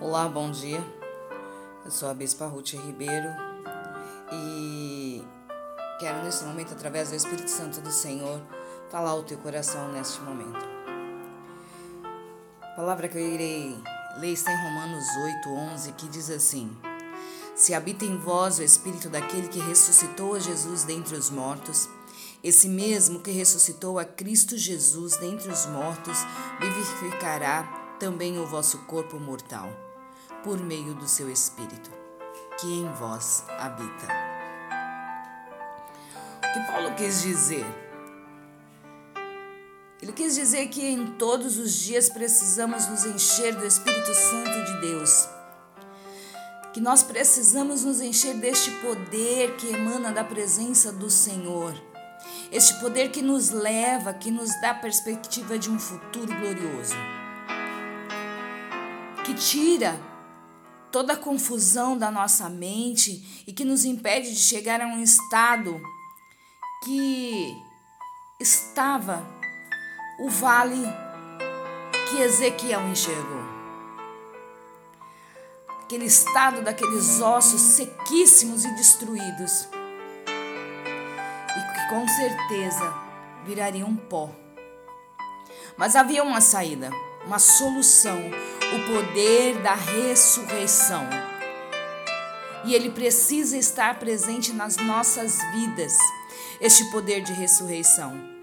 Olá, bom dia. Eu sou a Bispa Ruth Ribeiro e quero nesse momento, através do Espírito Santo do Senhor, falar ao teu coração neste momento. A palavra que eu irei ler está em Romanos 8, 11, que diz assim: Se habita em vós o Espírito daquele que ressuscitou a Jesus dentre os mortos, esse mesmo que ressuscitou a Cristo Jesus dentre os mortos, vivificará também o vosso corpo mortal por meio do seu Espírito, que em vós habita. O que Paulo quis dizer? Ele quis dizer que em todos os dias precisamos nos encher do Espírito Santo de Deus. Que nós precisamos nos encher deste poder que emana da presença do Senhor. Este poder que nos leva, que nos dá perspectiva de um futuro glorioso. Que tira toda a confusão da nossa mente e que nos impede de chegar a um estado que estava o vale que Ezequiel enxergou. Aquele estado daqueles ossos sequíssimos e destruídos. E que com certeza virariam pó. Mas havia uma saída, uma solução o poder da ressurreição. E ele precisa estar presente nas nossas vidas, este poder de ressurreição.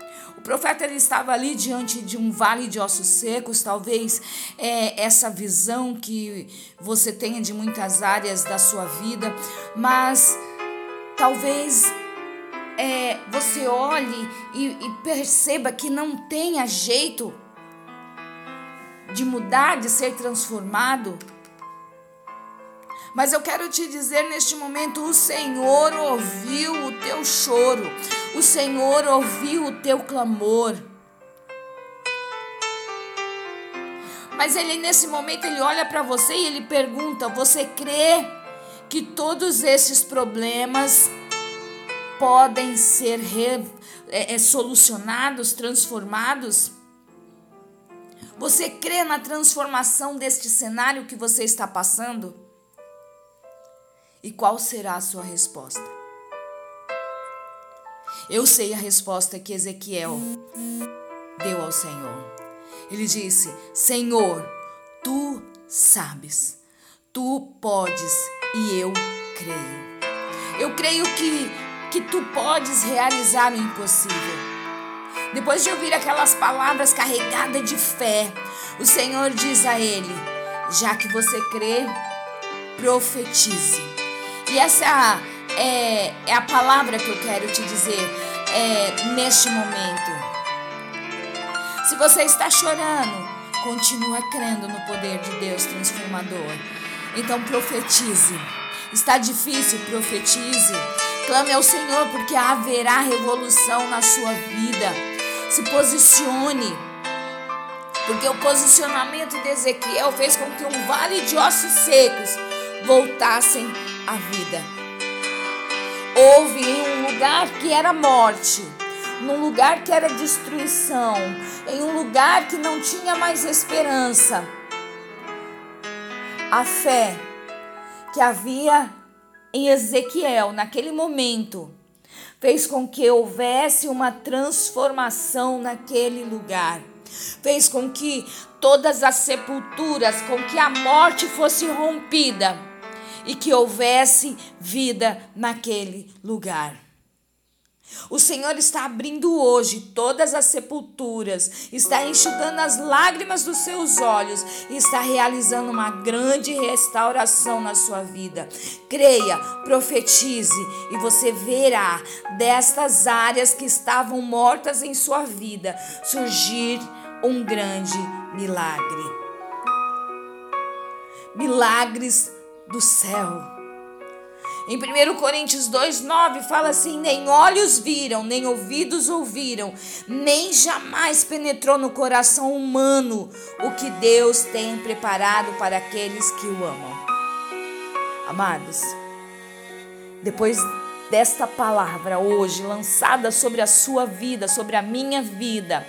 Profeta ele estava ali diante de um vale de ossos secos, talvez é, essa visão que você tenha de muitas áreas da sua vida, mas talvez é, você olhe e, e perceba que não tenha jeito de mudar, de ser transformado. Mas eu quero te dizer neste momento: o Senhor ouviu o teu choro, o Senhor ouviu o teu clamor. Mas ele nesse momento ele olha para você e ele pergunta: você crê que todos esses problemas podem ser re, é, é, solucionados, transformados? Você crê na transformação deste cenário que você está passando? E qual será a sua resposta? Eu sei a resposta que Ezequiel deu ao Senhor. Ele disse: Senhor, tu sabes, tu podes e eu creio. Eu creio que, que tu podes realizar o impossível. Depois de ouvir aquelas palavras carregadas de fé, o Senhor diz a ele: Já que você crê, profetize. E essa é, é a palavra que eu quero te dizer é, neste momento. Se você está chorando, continua crendo no poder de Deus transformador. Então profetize. Está difícil, profetize. Clame ao Senhor, porque haverá revolução na sua vida. Se posicione. Porque o posicionamento de Ezequiel fez com que um vale de ossos secos voltassem à vida. Houve em um lugar que era morte, num lugar que era destruição, em um lugar que não tinha mais esperança. A fé que havia em Ezequiel naquele momento fez com que houvesse uma transformação naquele lugar. Fez com que todas as sepulturas, com que a morte fosse rompida e que houvesse vida naquele lugar. O Senhor está abrindo hoje todas as sepulturas, está enxugando as lágrimas dos seus olhos e está realizando uma grande restauração na sua vida. Creia, profetize e você verá destas áreas que estavam mortas em sua vida surgir um grande milagre. Milagres do céu Em 1 Coríntios 2,9 fala assim: nem olhos viram, nem ouvidos ouviram, nem jamais penetrou no coração humano o que Deus tem preparado para aqueles que o amam. Amados, depois desta palavra hoje lançada sobre a sua vida, sobre a minha vida,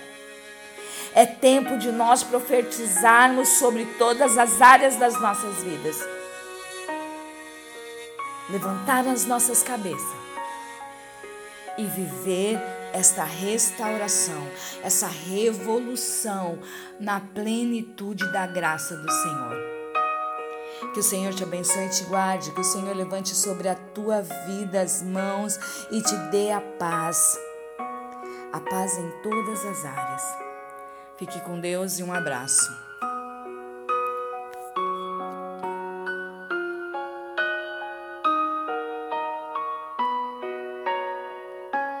é tempo de nós profetizarmos sobre todas as áreas das nossas vidas levantar as nossas cabeças e viver esta restauração, essa revolução na plenitude da graça do Senhor. Que o Senhor te abençoe e te guarde, que o Senhor levante sobre a tua vida as mãos e te dê a paz. A paz em todas as áreas. Fique com Deus e um abraço.